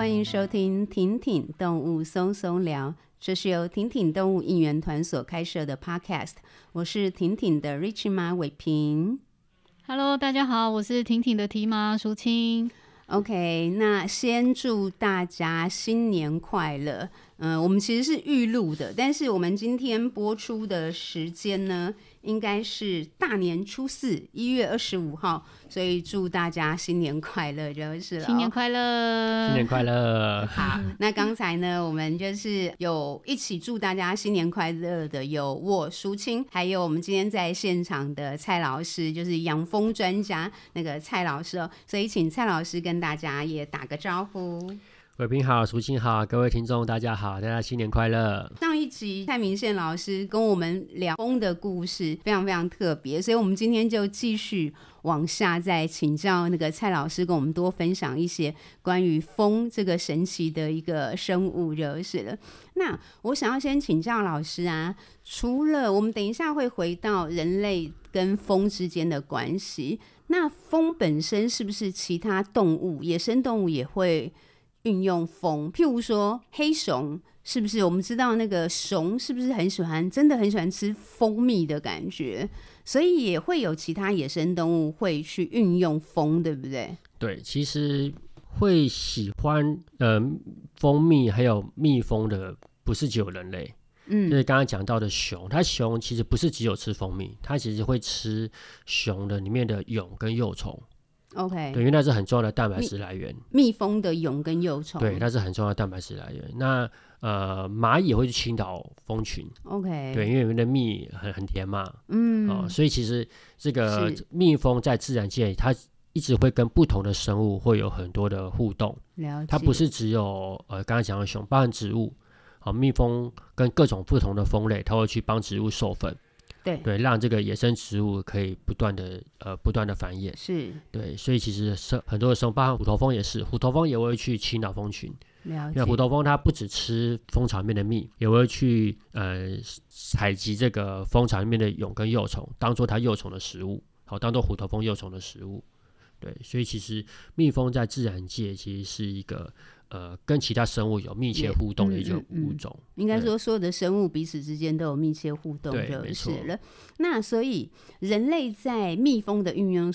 欢迎收听婷婷动物松松聊，这是由婷婷动物应援团所开设的 Podcast。我是婷婷的 Rich 妈伟平。Hello，大家好，我是婷婷的提妈淑清。OK，那先祝大家新年快乐。嗯、呃，我们其实是预录的，但是我们今天播出的时间呢，应该是大年初四，一月二十五号，所以祝大家新年快乐就是了。新年快乐，新年快乐。好，那刚才呢，我们就是有一起祝大家新年快乐的，有我淑清，还有我们今天在现场的蔡老师，就是养蜂专家那个蔡老师哦，所以请蔡老师跟大家也打个招呼。伟平好，淑清好，各位听众大家好，大家新年快乐。上一集蔡明宪老师跟我们聊风的故事，非常非常特别，所以我们今天就继续往下再请教那个蔡老师，跟我们多分享一些关于风这个神奇的一个生物就是了。那我想要先请教老师啊，除了我们等一下会回到人类跟风之间的关系，那风本身是不是其他动物、野生动物也会运用蜂，譬如说黑熊，是不是？我们知道那个熊是不是很喜欢，真的很喜欢吃蜂蜜的感觉，所以也会有其他野生动物会去运用蜂，对不对？对，其实会喜欢呃蜂蜜还有蜜蜂的，不是只有人类。嗯，就是刚刚讲到的熊，它熊其实不是只有吃蜂蜜，它其实会吃熊的里面的蛹跟幼虫。OK，对，因为那是很重要的蛋白质来源。蜜蜂的蛹跟幼虫，对，那是很重要的蛋白质来源。那呃，蚂蚁也会去倾倒蜂群。OK，对，因为里面的蜜很很甜嘛。嗯，哦，所以其实这个蜜蜂在自然界，它一直会跟不同的生物会有很多的互动。了解。它不是只有呃刚刚讲的熊，包含植物。好，蜜蜂跟各种不同的蜂类，它会去帮植物授粉。对对，让这个野生植物可以不断的呃不断的繁衍，是对，所以其实生很多的时候，包含虎头蜂也是，虎头蜂也会去侵扰蜂群。因为虎头蜂它不只吃蜂巢里面的蜜，也会去呃采集这个蜂巢里面的蛹跟幼虫，当做它幼虫的食物，好，当做虎头蜂幼虫的食物。对，所以其实蜜蜂在自然界其实是一个。呃，跟其他生物有密切互动的一个物种，嗯嗯嗯、应该说所有的生物彼此之间都有密切互动就是了。那所以人类在蜜蜂的运用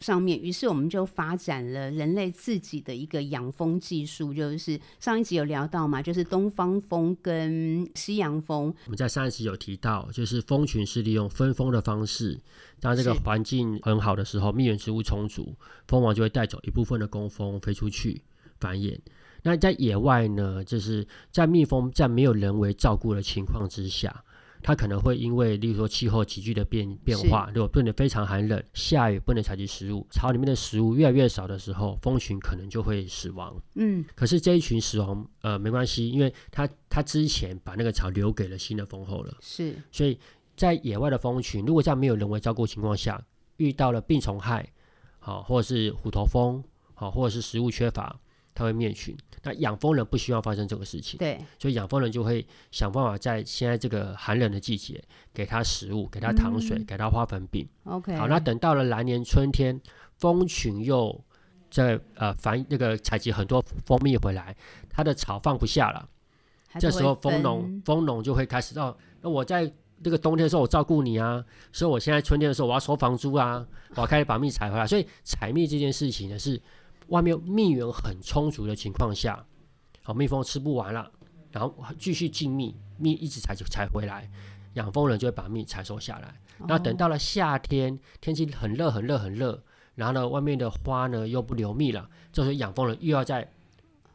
上面，于是我们就发展了人类自己的一个养蜂技术，就是上一集有聊到嘛，就是东方蜂跟西洋蜂。我们在上一集有提到，就是蜂群是利用分蜂的方式，当这个环境很好的时候，蜜源植物充足，蜂王就会带走一部分的工蜂飞出去繁衍。那在野外呢，就是在蜜蜂在没有人为照顾的情况之下，它可能会因为，例如说气候急剧的变变化，如果变得非常寒冷，下雨不能采集食物，巢里面的食物越来越少的时候，蜂群可能就会死亡。嗯，可是这一群死亡，呃，没关系，因为它它之前把那个巢留给了新的蜂后了。是，所以在野外的蜂群，如果在没有人为照顾情况下，遇到了病虫害，好，或者是虎头蜂，好，或者是食物缺乏。它会灭群，那养蜂人不希望发生这个事情，对，所以养蜂人就会想办法在现在这个寒冷的季节，给它食物，给它糖水，嗯、给它花粉饼。OK，好，那等到了来年春天，蜂群又在呃繁那个采集很多蜂蜜回来，它的草放不下了，这时候蜂农蜂农就会开始哦，那我在这个冬天的时候我照顾你啊，所以我现在春天的时候我要收房租啊，我要开始把蜜采回来，所以采蜜这件事情呢是。外面蜜源很充足的情况下，好，蜜蜂吃不完了，然后继续进蜜，蜜一直采就采回来，养蜂人就会把蜜采收下来。那、哦、等到了夏天，天气很热很热很热，然后呢，外面的花呢又不留蜜了，这时候养蜂人又要再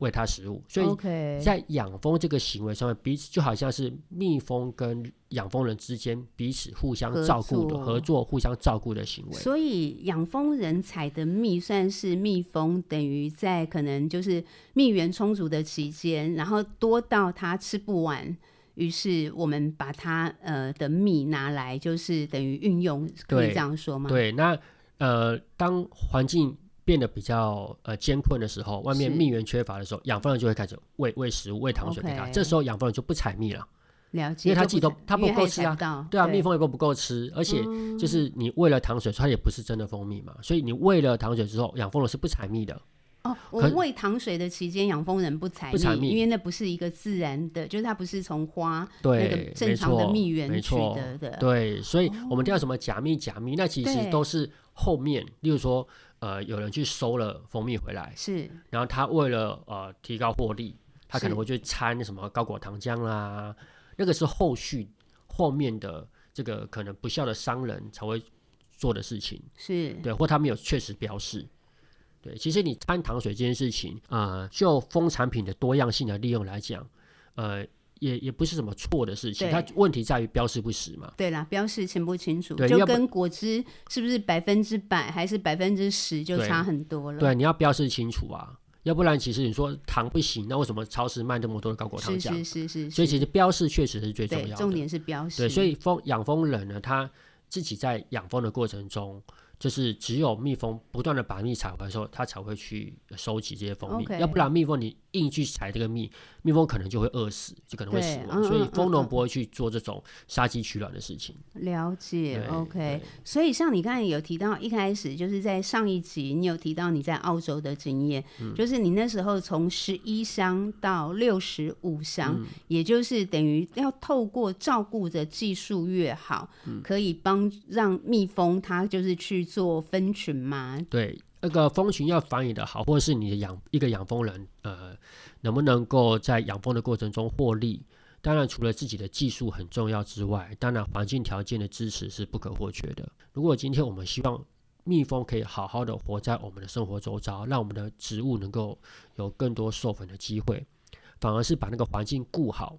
喂它食物。所以在养蜂这个行为上面，彼此就好像是蜜蜂跟养蜂人之间彼此互相照顾的合作，互相照顾的行为。所以养蜂人采的蜜算是蜜蜂等于在可能就是蜜源充足的期间，然后多到它吃不完，于是我们把它呃的蜜拿来，就是等于运用，可以这样说吗？对，那呃当环境变得比较呃艰困的时候，外面蜜源缺乏的时候，养蜂人就会开始喂喂食物、喂糖水给它。这时候养蜂人就不采蜜了。了解，因为他自己都他不够吃啊，对啊，蜜蜂也不不够吃，而且就是你喂了糖水，它也不是真的蜂蜜嘛，所以你喂了糖水之后，养蜂人是不采蜜的。哦，我喂糖水的期间，养蜂人不采蜜，蜜，因为那不是一个自然的，就是它不是从花对那个正常的蜜源取得的。对，所以我们叫什么假蜜？假蜜，那其实都是后面，例如说，呃，有人去收了蜂蜜回来，是，然后他为了呃提高获利，他可能会去掺什么高果糖浆啦，那个是后续后面的这个可能不孝的商人才会做的事情，是。对，或他没有确实标示。对，其实你掺糖水这件事情，呃，就蜂产品的多样性的利用来讲，呃，也也不是什么错的事情。它问题在于标示不实嘛。对啦，标示清不清楚，就跟果汁是不是百分之百还是百分之十就差很多了。对，对，你要标示清楚啊，要不然其实你说糖不行，那为什么超市卖那么多的高果糖浆？是是是，是，所以其实标示确实是最重要的。重点是标示。对，所以蜂养蜂人呢，他自己在养蜂的过程中。就是只有蜜蜂不断的把蜜采回来的时候，它才会去收集这些蜂蜜。要不然，蜜蜂你硬去采这个蜜，蜜蜂可能就会饿死，就可能会死亡。嗯、所以蜂农不会去做这种杀鸡取卵的事情。了解，OK。所以像你刚才有提到，一开始就是在上一集你有提到你在澳洲的经验，嗯、就是你那时候从十一箱到六十五箱，嗯、也就是等于要透过照顾的技术越好，嗯、可以帮让蜜蜂它就是去。做蜂群吗？对，那个蜂群要繁衍的好，或者是你的养一个养蜂人，呃，能不能够在养蜂的过程中获利？当然，除了自己的技术很重要之外，当然环境条件的支持是不可或缺的。如果今天我们希望蜜蜂可以好好的活在我们的生活周遭，让我们的植物能够有更多授粉的机会，反而是把那个环境顾好，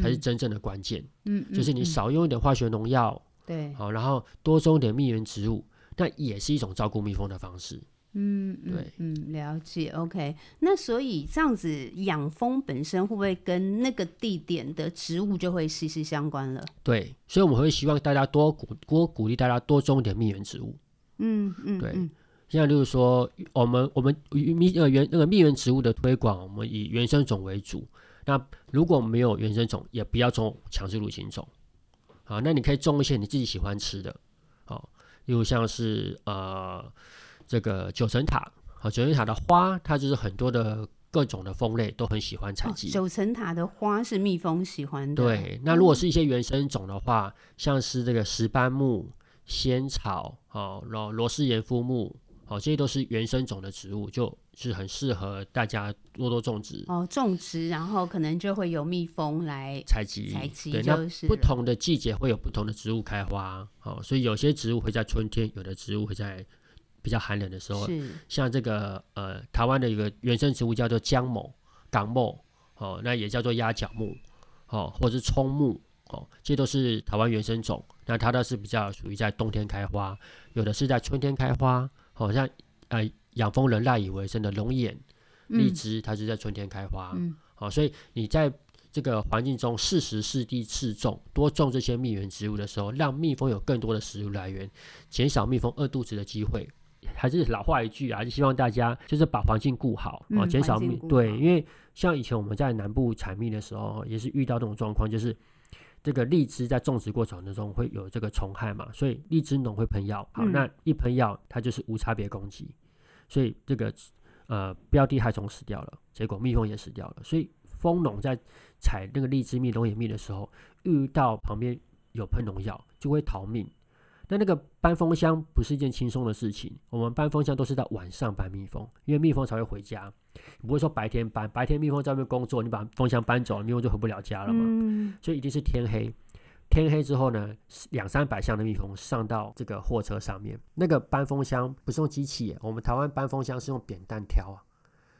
才是真正的关键。嗯，就是你少用一点化学农药，对，好，然后多种点蜜源植物。那也是一种照顾蜜蜂的方式。嗯，对，嗯，了解。OK，那所以这样子养蜂本身会不会跟那个地点的植物就会息息相关了？对，所以我们会希望大家多鼓多鼓励大家多种一点蜜源植物。嗯嗯，对。现在就是说，我们我们蜜呃原那个蜜源植物的推广，我们以原生种为主。那如果没有原生种，也不要种强制入侵种。好，那你可以种一些你自己喜欢吃的。好。又像是呃，这个九层塔，好，九层塔的花，它就是很多的各种的蜂类都很喜欢采集。九层塔的花是蜜蜂喜欢的。对，那如果是一些原生种的话，嗯、像是这个石斑木、仙草，哦，然后罗氏盐肤木，哦，这些都是原生种的植物，就。是很适合大家多多种植哦，种植，然后可能就会有蜜蜂来采集采集。对，那不同的季节会有不同的植物开花，哦，所以有些植物会在春天，有的植物会在比较寒冷的时候。是，像这个呃，台湾的一个原生植物叫做姜母、港木，哦，那也叫做鸭脚木，哦，或者是葱木，哦，这些都是台湾原生种。那它倒是比较属于在冬天开花，有的是在春天开花，好、哦、像呃。养蜂人赖以为生的龙眼、荔枝，它是在春天开花。嗯，好、哦，所以你在这个环境中适时适地适种，多种这些蜜源植物的时候，让蜜蜂有更多的食物来源，减少蜜蜂饿肚子的机会。还是老话一句啊，就希望大家就是把环境顾好啊，减、嗯、少蜜。对，因为像以前我们在南部采蜜的时候，也是遇到这种状况，就是这个荔枝在种植过程当中会有这个虫害嘛，所以荔枝农会喷药。好，嗯、那一喷药，它就是无差别攻击。所以这个呃标的害虫死掉了，结果蜜蜂也死掉了。所以蜂农在采那个荔枝蜜、龙眼蜜的时候，遇到旁边有喷农药，就会逃命。但那个搬蜂箱不是一件轻松的事情。我们搬蜂箱都是在晚上搬蜜蜂，因为蜜蜂才会回家。你不会说白天搬，白天蜜蜂在外面工作，你把蜂箱搬走，蜜蜂就回不了家了嘛。嗯。所以一定是天黑。天黑之后呢，两三百箱的蜜蜂上到这个货车上面。那个搬蜂箱不是用机器，我们台湾搬蜂箱是用扁担挑啊，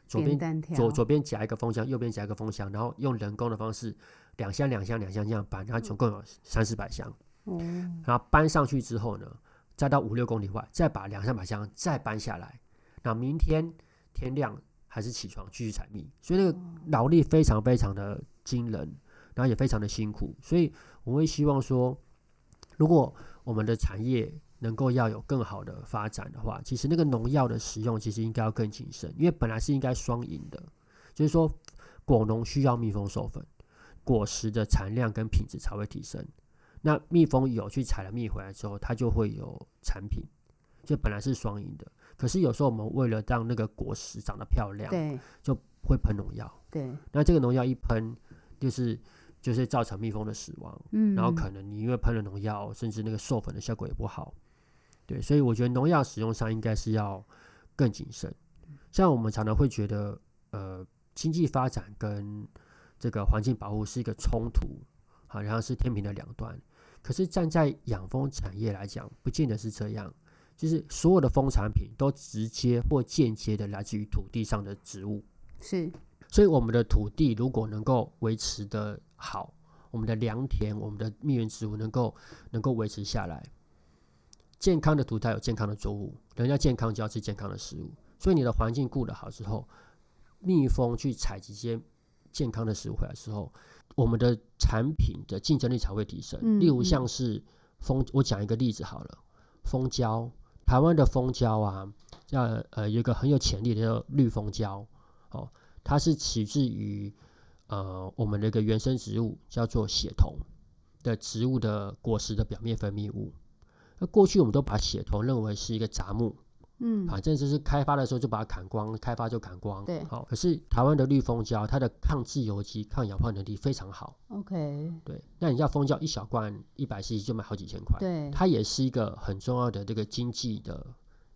左边左左边夹一个蜂箱，右边夹一个蜂箱，然后用人工的方式两箱两箱两箱这样搬，然后总共有三四百箱。嗯，然后搬上去之后呢，再到五六公里外，再把两三百箱再搬下来。那明天天亮还是起床继续采蜜，所以那个劳力非常非常的惊人。然后也非常的辛苦，所以我会希望说，如果我们的产业能够要有更好的发展的话，其实那个农药的使用其实应该要更谨慎，因为本来是应该双赢的，就是说果农需要蜜蜂授粉，果实的产量跟品质才会提升。那蜜蜂有去采了蜜回来之后，它就会有产品，就本来是双赢的。可是有时候我们为了让那个果实长得漂亮，对，就会喷农药。对，那这个农药一喷，就是就是造成蜜蜂的死亡。嗯，然后可能你因为喷了农药，甚至那个授粉的效果也不好。对，所以我觉得农药使用上应该是要更谨慎。像我们常常会觉得，呃，经济发展跟这个环境保护是一个冲突，好像是天平的两端。可是站在养蜂产业来讲，不见得是这样。就是所有的蜂产品都直接或间接的来自于土地上的植物，是。所以我们的土地如果能够维持的好，我们的良田、我们的蜜源植物能够能够维持下来，健康的土地有健康的作物，人家健康就要吃健康的食物。所以你的环境顾得好之后，蜜蜂去采集些健康的食物回来之后，我们的产品的竞争力才会提升。例如像是蜂，我讲一个例子好了，蜂胶。台湾的蜂胶啊，叫呃有一个很有潜力的叫绿蜂胶，哦，它是起自于呃我们的一个原生植物叫做血桐的植物的果实的表面分泌物。那过去我们都把血桐认为是一个杂木。嗯，反正就是开发的时候就把它砍光，开发就砍光。对，好。可是台湾的绿蜂胶，它的抗自由基、抗氧化能力非常好。OK。对，那你要蜂胶一小罐一百 cc 就卖好几千块。对，它也是一个很重要的这个经济的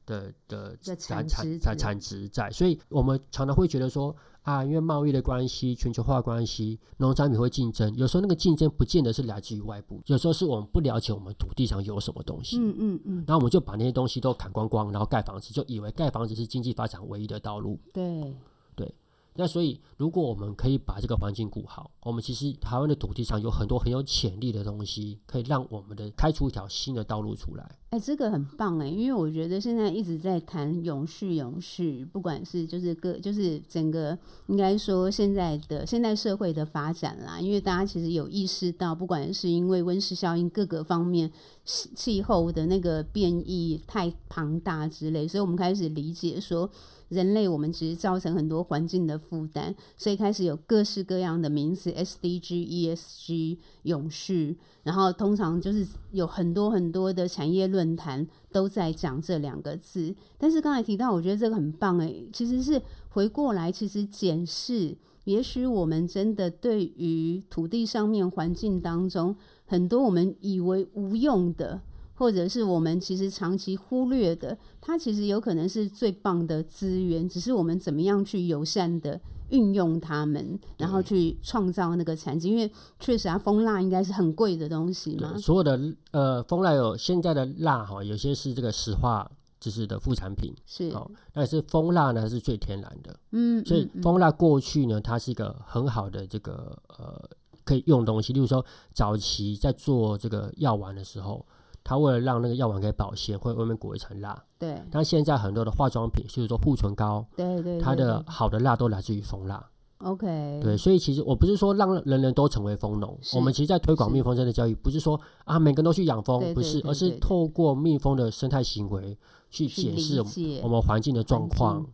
的的产产产产值在，所以我们常常会觉得说。啊，因为贸易的关系、全球化关系，农产品会竞争。有时候那个竞争不见得是来自于外部，有时候是我们不了解我们土地上有什么东西。嗯嗯嗯。然后我们就把那些东西都砍光光，然后盖房子，就以为盖房子是经济发展唯一的道路。对对。那所以，如果我们可以把这个环境顾好，我们其实台湾的土地上有很多很有潜力的东西，可以让我们的开出一条新的道路出来。哎、这个很棒哎，因为我觉得现在一直在谈永续，永续，不管是就是个就是整个应该说现在的现代社会的发展啦，因为大家其实有意识到，不管是因为温室效应各个方面气候的那个变异太庞大之类，所以我们开始理解说。人类，我们其实造成很多环境的负担，所以开始有各式各样的名词，SDG、ESG、永续，然后通常就是有很多很多的产业论论坛都在讲这两个字。但是刚才提到，我觉得这个很棒诶，其实是回过来，其实检视，也许我们真的对于土地上面环境当中很多我们以为无用的。或者是我们其实长期忽略的，它其实有可能是最棒的资源，只是我们怎么样去友善的运用它们，然后去创造那个产值。因为确实啊，蜂蜡应该是很贵的东西嘛。所有的呃，蜂蜡有现在的蜡哈，有些是这个石化就是的副产品，是哦，但是蜂蜡呢是最天然的，嗯，所以蜂蜡过去呢，它是一个很好的这个呃可以用的东西。例如说，早期在做这个药丸的时候。它为了让那个药丸可以保鲜，会外面裹一层蜡。对。但现在很多的化妆品，就是说护唇膏，对对，对，它的好的蜡都来自于蜂蜡。OK。对，所以其实我不是说让人人都成为蜂农，我们其实在推广蜜蜂生态教育，不是说啊每个人都去养蜂，不是，而是透过蜜蜂的生态行为去解释我们环境的状况。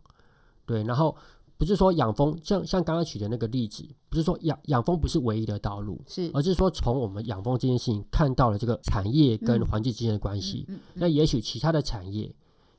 对，然后。不是说养蜂像像刚刚举的那个例子，不是说养养蜂不是唯一的道路，是，而是说从我们养蜂这件事情看到了这个产业跟环境之间的关系，嗯嗯嗯嗯、那也许其他的产业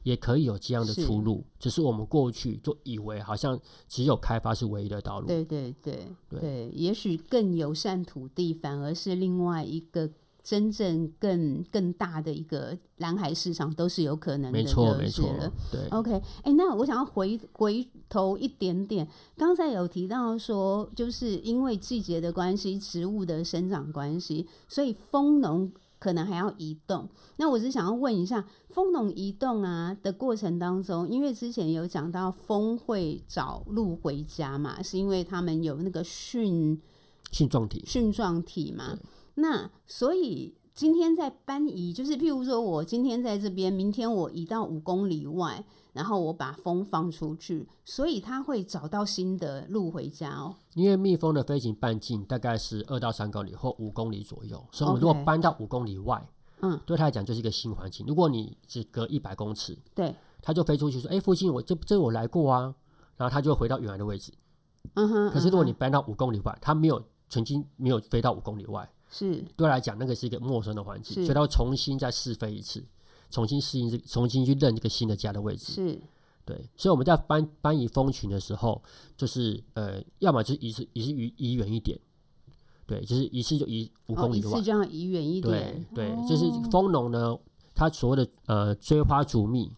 也可以有这样的出路，只是我们过去就以为好像只有开发是唯一的道路，对对对对，对，也许更友善土地反而是另外一个。真正更更大的一个蓝海市场都是有可能的，没错没错。对，OK，哎、欸，那我想要回回头一点点，刚才有提到说，就是因为季节的关系，植物的生长关系，所以蜂农可能还要移动。那我是想要问一下，蜂农移动啊的过程当中，因为之前有讲到蜂会找路回家嘛，是因为他们有那个蕈蕈状体，蕈状体嘛。那所以今天在搬移，就是譬如说我今天在这边，明天我移到五公里外，然后我把蜂放出去，所以它会找到新的路回家哦。因为蜜蜂的飞行半径大概是二到三公里或五公里左右，所以我们如果搬到五公里外，嗯对它来讲就是一个新环境。如果你只隔一百公尺，对，它就飞出去说：“哎，附近我这这我来过啊。”然后它就回到原来的位置。嗯哼。可是如果你搬到五公里外，它没有曾经没有飞到五公里外。是。对来讲，那个是一个陌生的环境，所以他会重新再试飞一次。重新适应这，重新去认这个新的家的位置。是，对，所以我们在搬搬移蜂群的时候，就是呃，要么就是移是移是移移远一点，对，就是一次就移五公里，一次就要移远一点，对，对，就是蜂农呢，它所谓的呃追花逐蜜。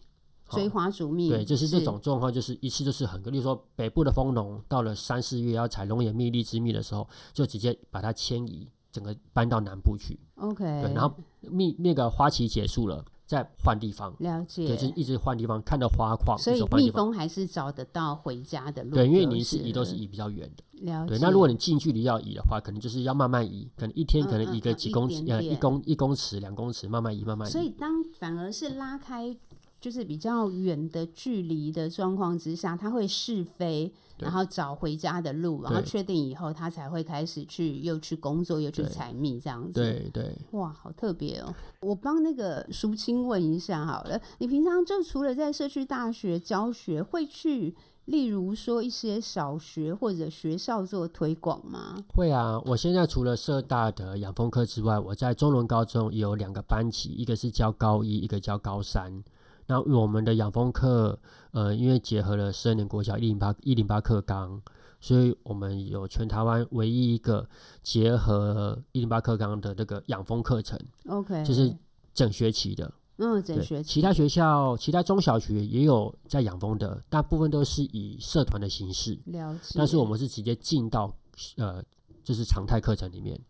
追花逐蜜，对，就是这种状况，就是一次就是很个，例如说北部的蜂农到了三四月要采龙眼蜜、荔枝蜜的时候，就直接把它迁移，整个搬到南部去。OK，对，然后蜜那个花期结束了，再换地方。了解，对，就是一直换地方，看到花况。所以蜜蜂还是找得到回家的路。对，因为你是移都是移比较远的。了解。对，那如果你近距离要移的话，可能就是要慢慢移，可能一天可能移个几公尺，呃，一公一公尺、两公尺，慢慢移，慢慢移。所以当反而是拉开。就是比较远的距离的状况之下，它会试飞，然后找回家的路，然后确定以后，他才会开始去又去工作，又去采蜜这样子。对对，哇，好特别哦！我帮那个淑清问一下好了，你平常就除了在社区大学教学，会去例如说一些小学或者学校做推广吗？会啊，我现在除了社大的养蜂科之外，我在中仑高中也有两个班级，一个是教高一，一个教高三。那我们的养蜂课，呃，因为结合了十二年国小一零八一零八课纲，所以我们有全台湾唯一一个结合一零八课纲的这个养蜂课程。OK，就是整学期的。嗯，整学期。其他学校、其他中小学也有在养蜂的，大部分都是以社团的形式。了解。但是我们是直接进到呃，就是常态课程里面，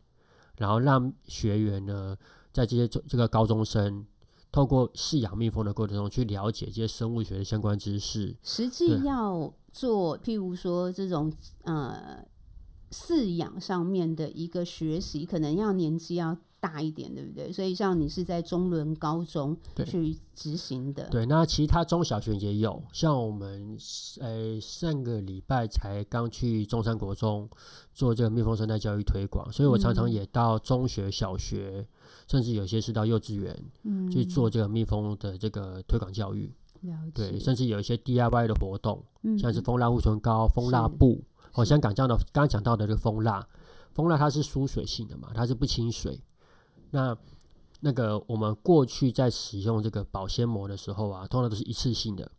然后让学员呢，在这些这个高中生。透过饲养蜜蜂的过程中，去了解这些生物学的相关知识。实际要做，譬如说这种呃饲养上面的一个学习，可能要年纪要大一点，对不对？所以像你是在中伦高中去执行的。对，那其他中小学也有，像我们呃上个礼拜才刚去中山国中做这个蜜蜂生态教育推广，所以我常常也到中学、小学。嗯甚至有些是到幼稚园，嗯，去做这个蜜蜂的这个推广教育，对，甚至有一些 DIY 的活动，嗯，像是蜂蜡护唇膏、蜂蜡布，好像刚讲到刚刚讲到的这个蜂蜡，蜂蜡它是疏水性的嘛，它是不亲水。那那个我们过去在使用这个保鲜膜的时候啊，通常都是一次性的，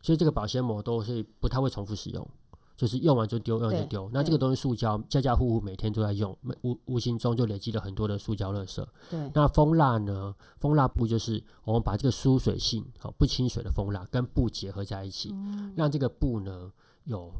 所以这个保鲜膜都是不太会重复使用。就是用完就丢，用完就丢。那这个东西塑胶，家家户户每天都在用，无无形中就累积了很多的塑胶垃圾。对。那蜂蜡呢？蜂蜡布就是我们把这个疏水性、好不亲水的蜂蜡跟布结合在一起，嗯、让这个布呢有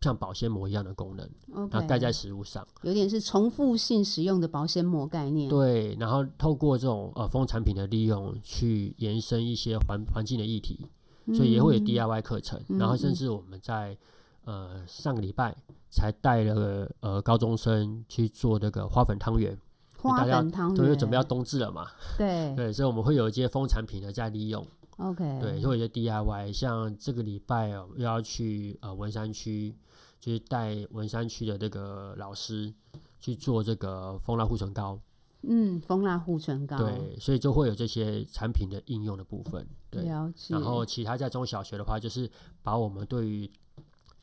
像保鲜膜一样的功能，Okay 然后盖在食物上，有点是重复性使用的保鲜膜概念。对。然后透过这种呃蜂产品的利用，去延伸一些环环境的议题，所以也会有 DIY 课程，嗯、然后甚至我们在。呃，上个礼拜才带了呃高中生去做那个花粉汤圆，花粉汤圆，都准备要冬至了嘛。对 对，所以我们会有一些蜂产品的在利用。OK，对，会有一些 DIY，像这个礼拜哦，又要去呃文山区，就是带文山区的这个老师去做这个蜂蜡护唇膏。嗯，蜂蜡护唇膏。对，所以就会有这些产品的应用的部分。对，了解。然后其他在中小学的话，就是把我们对于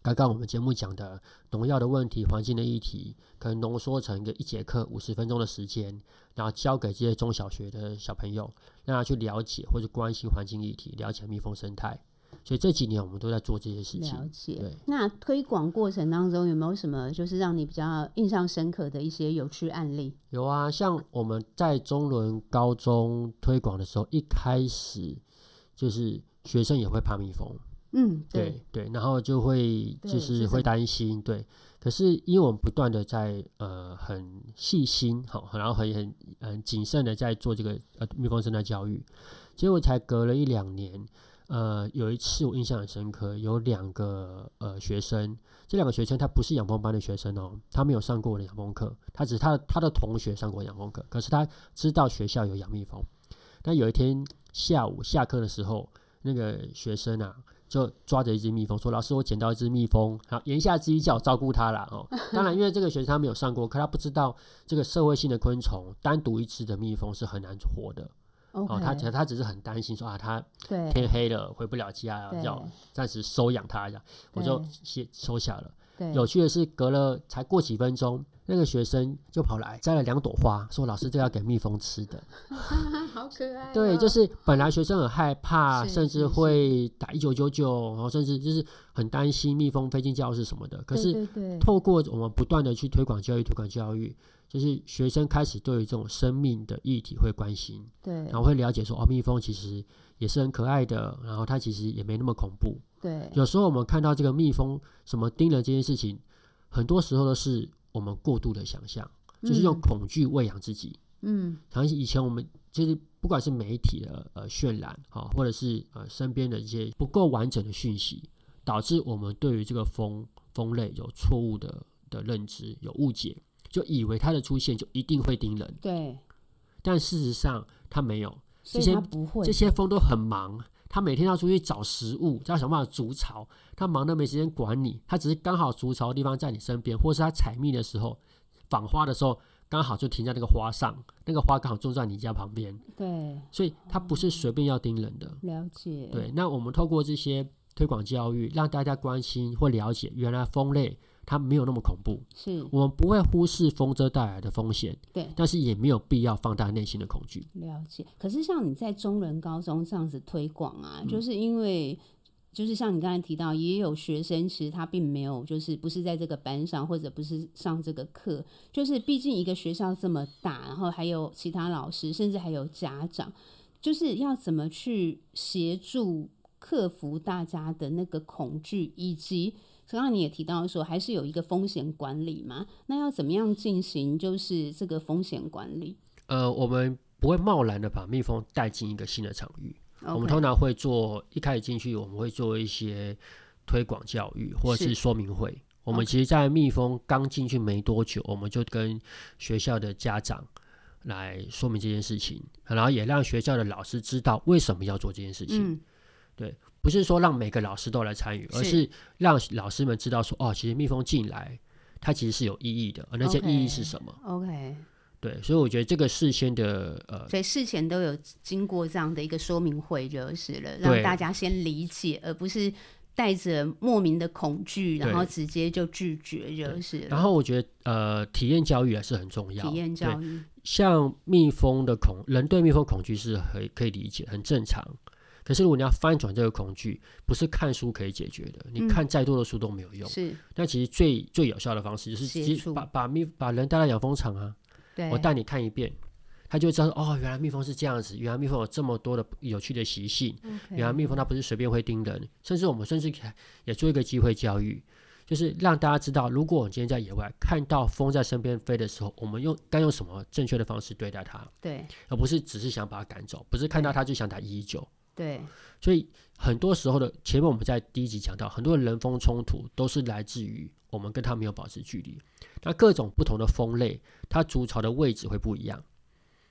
刚刚我们节目讲的农药的问题、环境的议题，可能浓缩成一个一节课五十分钟的时间，然后交给这些中小学的小朋友，让他去了解或者关心环境议题，了解蜜蜂生态。所以这几年我们都在做这些事情。了解。对。那推广过程当中有没有什么就是让你比较印象深刻的一些有趣案例？有啊，像我们在中伦高中推广的时候，一开始就是学生也会怕蜜蜂。嗯，对对，然后就会就是会担心，对，对。可是因为我们不断的在呃很细心，好，然后很很很谨慎的在做这个呃蜜蜂生态教育，结果才隔了一两年，呃，有一次我印象很深刻，有两个呃学生，这两个学生他不是养蜂班的学生哦，他没有上过我的养蜂课，他只是他他的同学上过养蜂课，可是他知道学校有养蜜蜂。但有一天下午下课的时候，那个学生啊。就抓着一只蜜蜂说：“老师，我捡到一只蜜蜂。”好，言下之意叫我照顾它啦。哦。当然，因为这个学生他没有上过课，他不知道这个社会性的昆虫单独一只的蜜蜂是很难活的。哦，他他只是很担心说啊，他天黑了回不了家，要暂时收养它一下，我就先收下了。对，有趣的是，隔了才过几分钟，那个学生就跑来摘了两朵花，说：“老师，这要给蜜蜂吃的。”好可爱哦。对，就是本来学生很害怕，甚至会打一九九九，然后甚至就是很担心蜜蜂飞进教室什么的。可是透过我们不断的去推广教育，推广教育，就是学生开始对于这种生命的议题会关心，对，然后会了解说：“哦，蜜蜂其实也是很可爱的，然后它其实也没那么恐怖。”对，有时候我们看到这个蜜蜂什么叮人这件事情，很多时候都是我们过度的想象，就是用恐惧喂养自己。嗯，像以前我们就是不管是媒体的呃渲染啊，或者是呃身边的一些不够完整的讯息，导致我们对于这个蜂蜂类有错误的的认知，有误解，就以为它的出现就一定会叮人。对，但事实上它没有。这些这些蜂都很忙。他每天要出去找食物，要想办法筑巢。他忙得没时间管你，他只是刚好筑巢的地方在你身边，或是他采蜜的时候、访花的时候，刚好就停在那个花上，那个花刚好种在你家旁边。对，所以他不是随便要叮人的。了解。对，那我们透过这些推广教育，让大家关心或了解，原来蜂类。它没有那么恐怖，是我们不会忽视蜂蛰带来的风险，对，但是也没有必要放大内心的恐惧。了解。可是像你在中人高中这样子推广啊，嗯、就是因为就是像你刚才提到，也有学生其实他并没有，就是不是在这个班上，或者不是上这个课，就是毕竟一个学校这么大，然后还有其他老师，甚至还有家长，就是要怎么去协助克服大家的那个恐惧，以及。刚刚你也提到说，还是有一个风险管理嘛？那要怎么样进行？就是这个风险管理。呃，我们不会贸然的把蜜蜂带进一个新的场域。我们通常会做一开始进去，我们会做一些推广教育或者是说明会。我们其实，在蜜蜂刚进去没多久，我们就跟学校的家长来说明这件事情，然后也让学校的老师知道为什么要做这件事情。嗯、对。不是说让每个老师都来参与，而是让老师们知道说，哦，其实蜜蜂进来，它其实是有意义的，而那些意义是什么？OK，对，所以我觉得这个事先的呃，所以事前都有经过这样的一个说明会就是了，让大家先理解，而不是带着莫名的恐惧，然后直接就拒绝就是了。然后我觉得呃，体验教育还是很重要，体验教育，像蜜蜂的恐，人对蜜蜂恐惧是很可以理解，很正常。可是，如果你要翻转这个恐惧，不是看书可以解决的。你看再多的书都没有用。是。那其实最最有效的方式就是把把蜜把人带到养蜂场啊。对。我带你看一遍，他就会知道哦，原来蜜蜂是这样子，原来蜜蜂有这么多的有趣的习性。原来蜜蜂它不是随便会叮人，甚至我们甚至也做一个机会教育，就是让大家知道，如果我们今天在野外看到蜂在身边飞的时候，我们用该用什么正确的方式对待它。对。而不是只是想把它赶走，不是看到它就想打一一九。对，所以很多时候的前面我们在第一集讲到，很多人蜂冲突都是来自于我们跟它没有保持距离。那各种不同的蜂类，它筑巢的位置会不一样，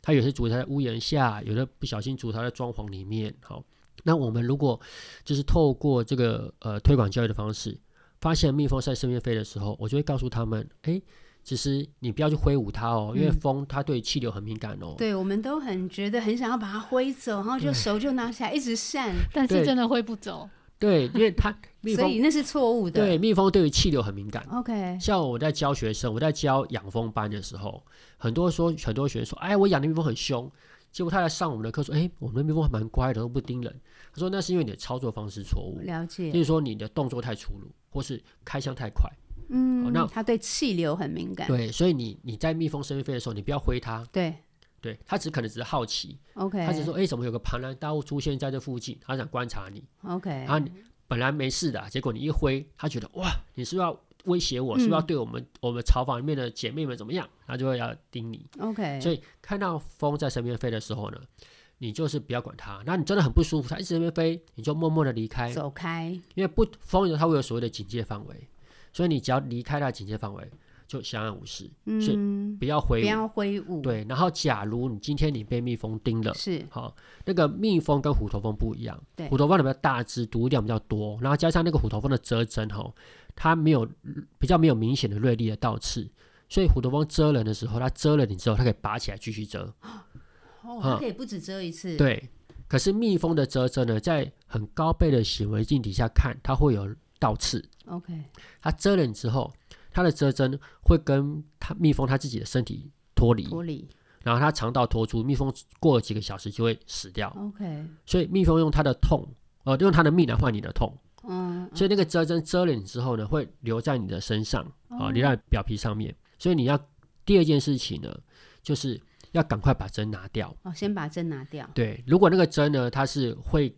它有些筑巢在屋檐下，有的不小心筑巢在装潢里面。好，那我们如果就是透过这个呃推广教育的方式，发现蜜蜂在身边飞的时候，我就会告诉他们，哎。其实你不要去挥舞它哦，因为风它对气流很敏感哦。对，我们都很觉得很想要把它挥走，然后就手就拿起来一直扇，但是真的挥不走。对，因为它蜜蜂，所以那是错误的。对，蜜蜂对于气流很敏感。OK，像我在教学生，我在教养蜂班的时候，很多说很多学生说，哎，我养的蜜蜂很凶，结果他来上我们的课说，哎，我们的蜜蜂还蛮乖的，都不叮人。他说那是因为你的操作方式错误，了解，就是说你的动作太粗鲁，或是开枪太快。嗯，那它对气流很敏感。对，所以你你在蜜蜂身边飞的时候，你不要挥它。对，对，它只可能只是好奇。OK，它只是说，哎、欸，怎么有个庞然大物出现在这附近？它想观察你。OK，然后你本来没事的，结果你一挥，它觉得哇，你是不是要威胁我？嗯、是不是要对我们我们巢房里面的姐妹们怎么样？它就会要盯你。OK，所以看到蜂在身边飞的时候呢，你就是不要管它。那你真的很不舒服，它一直在那边飞，你就默默的离开，走开。因为不蜂有它会有所谓的警戒范围。所以你只要离开它警戒范围，就相安无事。嗯，所以不要挥舞，不要挥舞。对，然后假如你今天你被蜜蜂叮了，是好，那个蜜蜂跟虎头蜂不一样。对，虎头蜂比较大只，毒量比较多，然后加上那个虎头蜂的蛰针哈，它没有比较没有明显的锐利的倒刺，所以虎头蜂蛰人的时候，它蛰了你之后，它可以拔起来继续蛰。哦，它可以不止蛰一次。对，可是蜜蜂的蛰针呢，在很高倍的显微镜底下看，它会有。倒刺。OK，它蛰了你之后，它的蛰针会跟它蜜蜂它自己的身体脱离，脱离，然后它肠道脱出，蜜蜂过了几个小时就会死掉。OK，所以蜜蜂用它的痛，呃，用它的蜜来换你的痛。嗯，所以那个蛰针蛰了你之后呢，会留在你的身上，啊、哦，留在表皮上面。所以你要第二件事情呢，就是要赶快把针拿掉。哦，先把针拿掉。对，如果那个针呢，它是会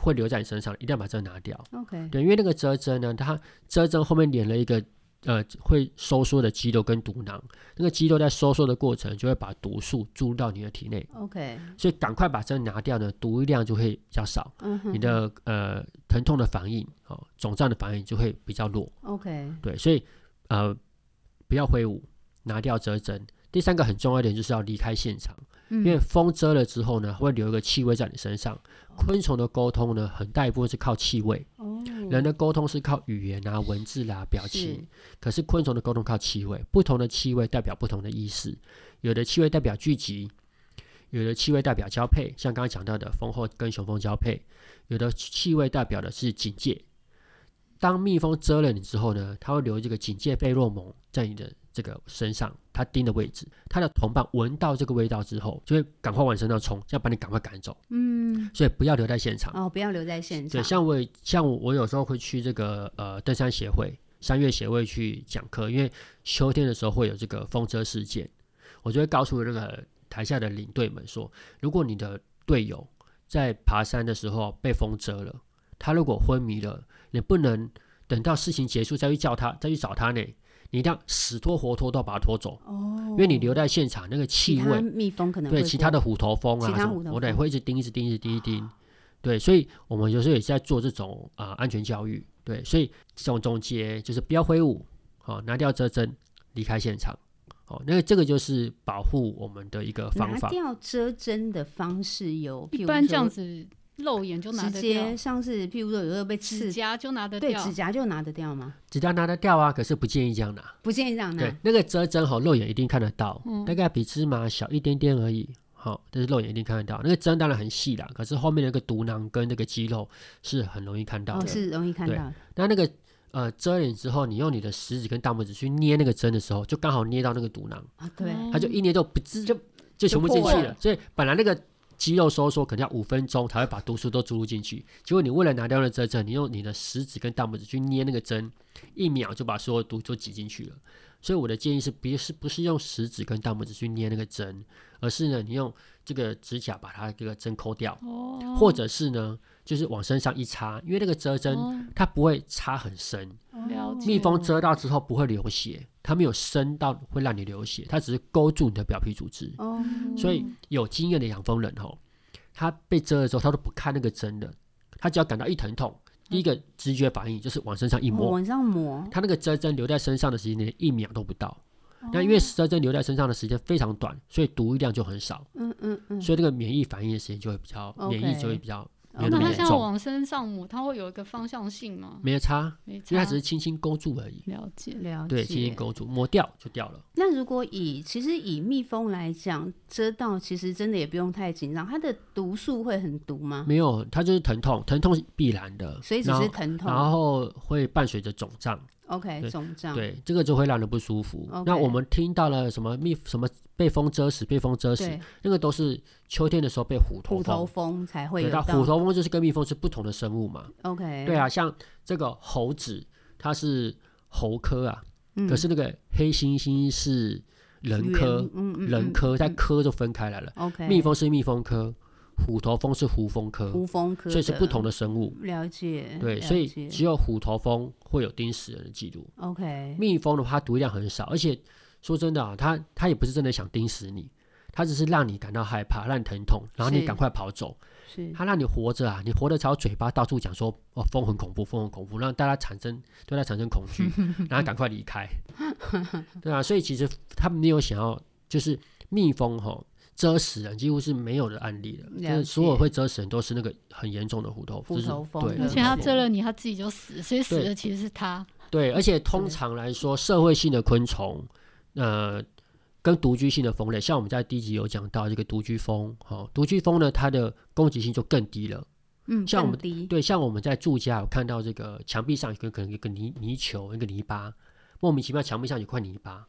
会留在你身上，一定要把针拿掉。OK。对，因为那个蛰针呢，它蛰针后面连了一个呃会收缩的肌肉跟毒囊，那个肌肉在收缩的过程就会把毒素注入到你的体内。OK。所以赶快把针拿掉呢，毒量就会比较少。嗯哼。你的呃疼痛的反应，哦，肿胀的反应就会比较弱。OK。对，所以呃不要挥舞，拿掉蛰针。第三个很重要一点就是要离开现场。因为风蛰了之后呢，会留一个气味在你身上。昆虫的沟通呢，很大一部分是靠气味。哦。人的沟通是靠语言啊、文字啦、啊、表情。是。可是昆虫的沟通靠气味，不同的气味代表不同的意思。有的气味代表聚集，有的气味代表交配，像刚刚讲到的蜂后跟雄蜂交配。有的气味代表的是警戒。当蜜蜂蛰了你之后呢，它会留这个警戒费洛蒙在你的。这个身上，它叮的位置，他的同伴闻到这个味道之后，就会赶快往身上冲，要把你赶快赶走。嗯，所以不要留在现场哦，不要留在现场。对，像我像我，我有时候会去这个呃登山协会、山岳协会去讲课，因为秋天的时候会有这个风车事件，我就会告诉那个台下的领队们说，如果你的队友在爬山的时候被风蛰了，他如果昏迷了，你不能等到事情结束再去叫他，再去找他呢。你一定要死拖活拖都要把它拖走哦，因为你留在现场那个气味，蜜蜂可能对其他的虎头蜂啊什么，我得会一直叮，一直叮，一直叮，一直叮。对，所以我们有时候也是在做这种啊、呃、安全教育。对，所以这种总结就是不要挥舞，好、哦、拿掉遮针，离开现场。哦，那个这个就是保护我们的一个方法。拿掉遮针的方式有，一般这样子。肉眼就拿得掉，直接像是譬如说有时候被刺，指甲就拿得掉，对，指甲就拿得掉吗？指甲拿得掉啊，可是不建议这样拿，不建议这样拿。对，那个蛰针吼，肉眼一定看得到，嗯、大概比芝麻小一点点而已，好、哦，但是肉眼一定看得到。那个针当然很细啦，可是后面那个毒囊跟那个肌肉是很容易看到的，哦、是容易看到。那那个呃遮脸之后，你用你的食指跟大拇指去捏那个针的时候，就刚好捏到那个毒囊啊，对，它就一捏就不吱就就全部进去了，所以本来那个。肌肉收缩可能要五分钟才会把毒素都注入进去，结果你为了拿掉那针针，你用你的食指跟大拇指去捏那个针，一秒就把所有毒都挤进去了。所以我的建议是，别是不是用食指跟大拇指去捏那个针，而是呢，你用这个指甲把它这个针抠掉，或者是呢，就是往身上一插，因为那个遮针它不会插很深，蜜蜂蛰到之后不会流血。它没有深到会让你流血，它只是勾住你的表皮组织。哦，所以有经验的养蜂人吼，他被蛰的时候，他都不看那个针的，他只要感到一疼痛，第一个直觉反应就是往身上一摸，往上摸。他那个蛰针留在身上的时间连一秒都不到，那因为蛰针留在身上的时间非常短，所以毒量就很少。嗯嗯嗯，所以那个免疫反应的时间就会比较，免疫就会比较。那它像往身上抹，它会有一个方向性吗？没有差，因为它只是轻轻勾住而已。了解，了解。对，轻轻勾住，抹掉就掉了。那如果以其实以蜜蜂来讲，蛰到其实真的也不用太紧张。它的毒素会很毒吗？没有，它就是疼痛，疼痛是必然的，所以只是疼痛，然后会伴随着肿胀。OK，肿胀，对，这个就会让人不舒服。那我们听到了什么蜜什么被风蛰死，被风蛰死，那个都是秋天的时候被虎头蜂，虎头蜂才会有。那虎头蜂就是跟蜜蜂是不同的生物嘛。OK，对啊，像这个猴子，它是猴科啊，嗯、可是那个黑猩猩是人科，嗯嗯、人科在科就分开来了。OK，蜜蜂是蜜蜂科。虎头蜂是胡蜂科，胡蜂科，所以是不同的生物。了解，对，所以只有虎头蜂会有叮死人的记录。OK，蜜蜂的话，它毒量很少，而且说真的啊，它它也不是真的想叮死你，它只是让你感到害怕，让你疼痛，然后你赶快跑走。是，它让你活着啊，你活着朝嘴巴到处讲说哦，蜂很恐怖，蜂很恐怖，让大家产生对它产生恐惧，然后赶快离开。对啊，所以其实他们没有想要，就是蜜蜂吼。蛰死人几乎是没有的案例了，就是所有会蛰死人都是那个很严重的虎头蜂，虎头蜂，而且他蛰了你，他自己就死，所以死的其实是他。对，而且通常来说，社会性的昆虫，呃，跟独居性的蜂类，像我们在第一集有讲到这个独居蜂，哈，独居蜂呢，它的攻击性就更低了。嗯，像我们低对，像我们在住家有看到这个墙壁上有可能有个泥泥球，一个泥巴，莫名其妙墙壁上有块泥巴，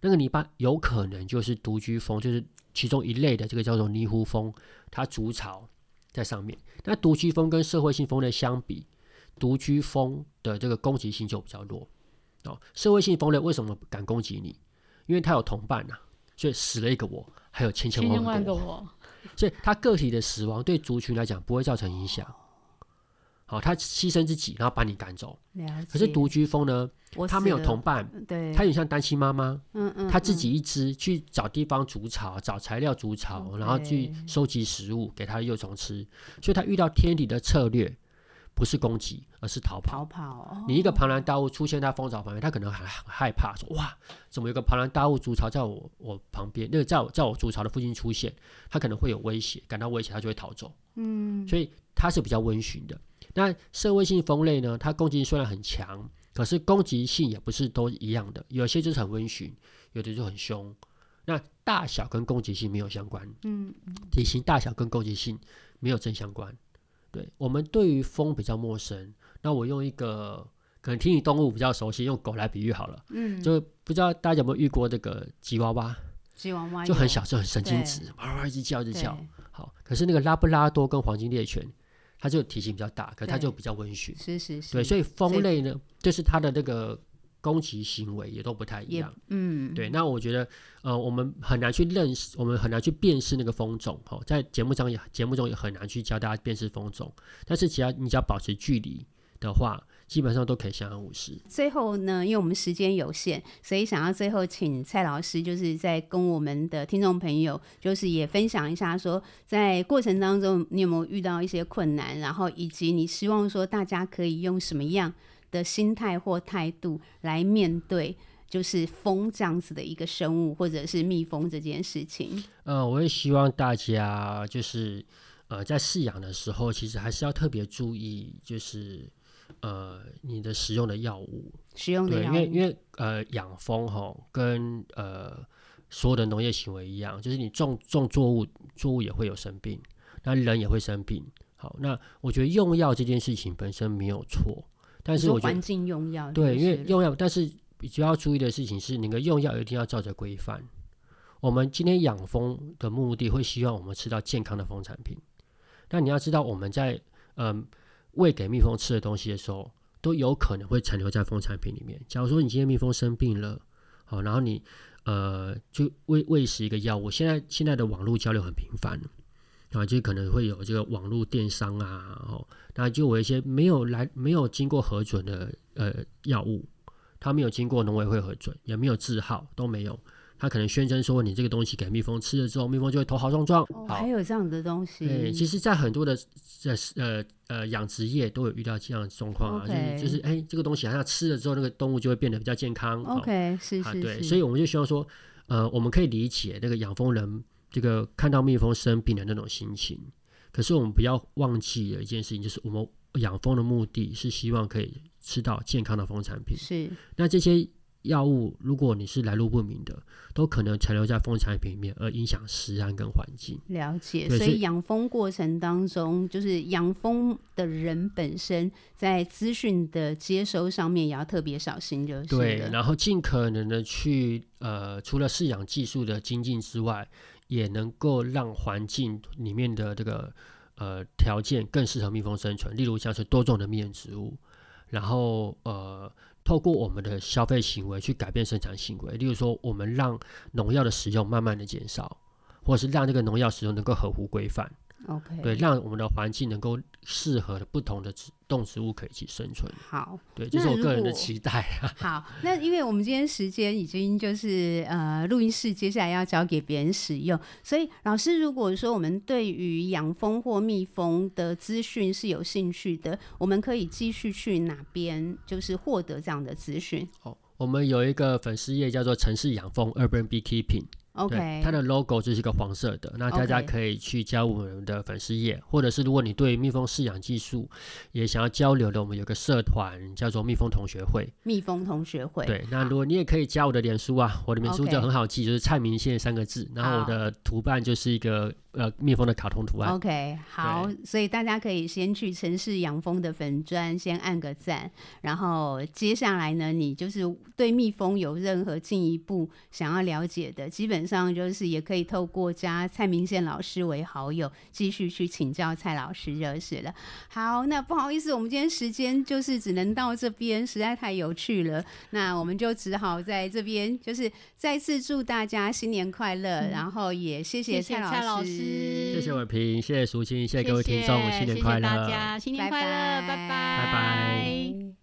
那个泥巴有可能就是独居蜂，就是其中一类的这个叫做泥壶蜂，它筑巢在上面。那独居蜂跟社会性蜂类相比，独居蜂的这个攻击性就比较弱哦。社会性蜂类为什么敢攻击你？因为它有同伴呐、啊，所以死了一个我，还有千千万万个我。所以它个体的死亡对族群来讲不会造成影响。好，他牺牲自己，然后把你赶走。可是独居蜂呢，它没有同伴，对，它有点像单亲妈妈。嗯嗯，它自己一只去找地方筑巢，找材料筑巢，然后去收集食物给它的幼虫吃。所以它遇到天敌的策略不是攻击，而是逃跑。逃跑。你一个庞然大物出现在蜂巢旁边，它可能很很害怕，说哇，怎么有个庞然大物筑巢在我我旁边？那个在我在我筑巢的附近出现，它可能会有威胁，感到威胁，它就会逃走。嗯，所以它是比较温驯的。那社会性蜂类呢？它攻击性虽然很强，可是攻击性也不是都一样的。有些就是很温驯，有的就很凶。那大小跟攻击性没有相关，嗯，体型大小跟攻击性没有正相关。对，我们对于蜂比较陌生。那我用一个可能听你动物比较熟悉，用狗来比喻好了。嗯，就不知道大家有没有遇过这个吉娃娃？吉娃娃就很小，就很神经质，哇哇一直叫，一直叫。好，可是那个拉布拉多跟黄金猎犬。它就体型比较大，可是它就比较温驯。是是是。对，所以蜂类呢，就是它的那个攻击行为也都不太一样。嗯。对，那我觉得，呃，我们很难去认识，我们很难去辨识那个蜂种。哈，在节目上也节目中也很难去教大家辨识蜂种。但是只要你只要保持距离的话，基本上都可以相安无事。最后呢，因为我们时间有限，所以想要最后请蔡老师，就是在跟我们的听众朋友，就是也分享一下，说在过程当中你有没有遇到一些困难，然后以及你希望说大家可以用什么样的心态或态度来面对，就是蜂这样子的一个生物，或者是蜜蜂这件事情。呃，我也希望大家就是呃在饲养的时候，其实还是要特别注意，就是。呃，你的使用的药物，使用的药物，对，因为因为呃，养蜂哈，跟呃所有的农业行为一样，就是你种种作物，作物也会有生病，那人也会生病。好，那我觉得用药这件事情本身没有错，但是我觉得环境用药，对，因为用药，但是比较要注意的事情是，你的用药一定要照着规范。我们今天养蜂的目的，会希望我们吃到健康的蜂产品。那你要知道，我们在嗯。喂给蜜蜂吃的东西的时候，都有可能会残留在蜂产品里面。假如说你今天蜜蜂生病了，好，然后你呃就喂喂食一个药物。现在现在的网络交流很频繁，啊，就可能会有这个网络电商啊，哦，那就有一些没有来没有经过核准的呃药物，它没有经过农委会核准，也没有字号，都没有。他可能宣称说，你这个东西给蜜蜂吃了之后，蜜蜂就会头好壮壮。哦，还有这样的东西。对，其实，在很多的呃呃呃养殖业都有遇到这样的状况啊.就是就是哎，这个东西好像吃了之后，那个动物就会变得比较健康。OK，哦，是是是。对，所以我们就希望说，呃，我们可以理解那个养蜂人这个看到蜜蜂生病的那种心情，可是我们不要忘记了一件事情，就是我们养蜂的目的是希望可以吃到健康的蜂产品。是。那这些。药物，如果你是来路不明的，都可能残留在蜂产品里面，而影响食安跟环境。了解，所以养蜂过程当中，就是养蜂的人本身在资讯的接收上面也要特别小心，就是对。然后尽可能的去呃，除了饲养技术的精进之外，也能够让环境里面的这个呃条件更适合蜜蜂生存。例如像是多种的蜜源植物，然后呃。透过我们的消费行为去改变生产行为，例如说，我们让农药的使用慢慢的减少，或者是让这个农药使用能够合乎规范。OK，对，让我们的环境能够适合的不同的植动植物可以一起生存。好，对，这是我个人的期待啊。好，那因为我们今天时间已经就是呃录音室接下来要交给别人使用，所以老师如果说我们对于养蜂或蜜蜂的资讯是有兴趣的，我们可以继续去哪边就是获得这样的资讯？哦，我们有一个粉丝页叫做城市养蜂 （Urban Beekeeping）。OK，它的 logo 就是一个黄色的。那大家可以去加入我们的粉丝页.或者是如果你对蜜蜂饲养技术也想要交流的，我们有个社团叫做蜜蜂同学会。蜜蜂同学会。对，那如果你也可以加我的脸书啊，我的脸书就很好记.就是蔡明宪三个字。然后我的图办就是一个呃蜜蜂的卡通图案。OK，好，所以大家可以先去城市养蜂的粉砖先按个赞，然后接下来呢，你就是对蜜蜂有任何进一步想要了解的，基本上就是也可以透过加蔡明宪老师为好友，继续去请教蔡老师就是了。好，那不好意思，我们今天时间就是只能到这边，实在太有趣了，那我们就只好在这边就是再次祝大家新年快乐，嗯、然后也谢谢蔡老师，谢谢伟平，谢谢淑清，谢谢各位听众，新年快乐，谢谢大家，新年快乐，拜拜，拜拜。